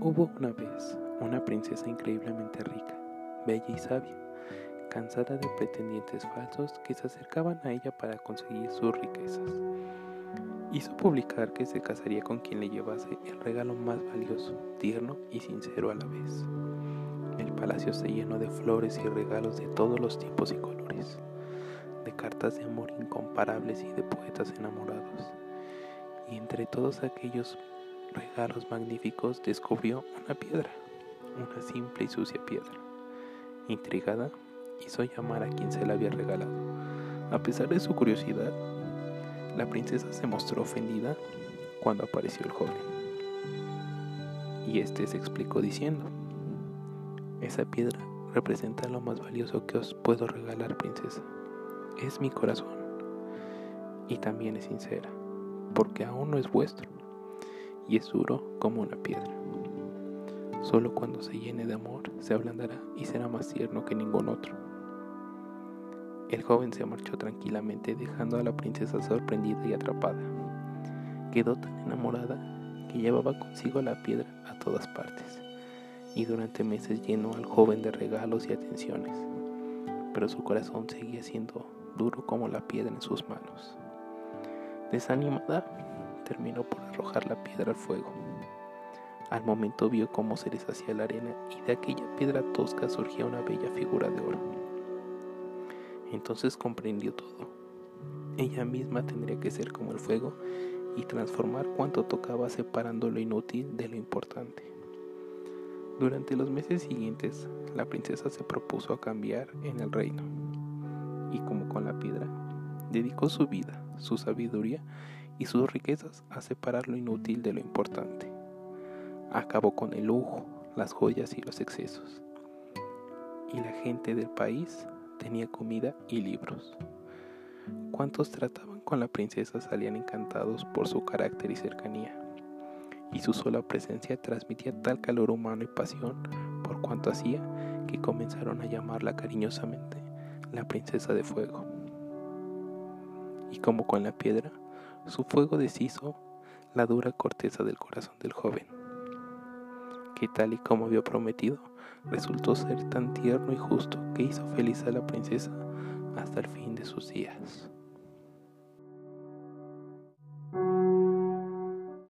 Hubo una vez una princesa increíblemente rica, bella y sabia, cansada de pretendientes falsos que se acercaban a ella para conseguir sus riquezas. Hizo publicar que se casaría con quien le llevase el regalo más valioso, tierno y sincero a la vez. El palacio se llenó de flores y regalos de todos los tipos y colores, de cartas de amor incomparables y de poetas enamorados. Y entre todos aquellos regalos magníficos descubrió una piedra, una simple y sucia piedra. Intrigada, hizo llamar a quien se la había regalado. A pesar de su curiosidad, la princesa se mostró ofendida cuando apareció el joven. Y este se explicó diciendo, esa piedra representa lo más valioso que os puedo regalar, princesa. Es mi corazón. Y también es sincera, porque aún no es vuestro y es duro como una piedra. Solo cuando se llene de amor se ablandará y será más tierno que ningún otro. El joven se marchó tranquilamente dejando a la princesa sorprendida y atrapada. Quedó tan enamorada que llevaba consigo la piedra a todas partes y durante meses llenó al joven de regalos y atenciones, pero su corazón seguía siendo duro como la piedra en sus manos. Desanimada, terminó por arrojar la piedra al fuego. Al momento vio cómo se deshacía la arena y de aquella piedra tosca surgía una bella figura de oro. Entonces comprendió todo. Ella misma tendría que ser como el fuego y transformar cuanto tocaba separando lo inútil de lo importante. Durante los meses siguientes, la princesa se propuso a cambiar en el reino y como con la piedra, dedicó su vida, su sabiduría y sus riquezas a separar lo inútil de lo importante. Acabó con el lujo, las joyas y los excesos. Y la gente del país tenía comida y libros. Cuantos trataban con la princesa salían encantados por su carácter y cercanía, y su sola presencia transmitía tal calor humano y pasión por cuanto hacía que comenzaron a llamarla cariñosamente la princesa de fuego. Y como con la piedra, su fuego deshizo la dura corteza del corazón del joven, que tal y como había prometido, resultó ser tan tierno y justo que hizo feliz a la princesa hasta el fin de sus días.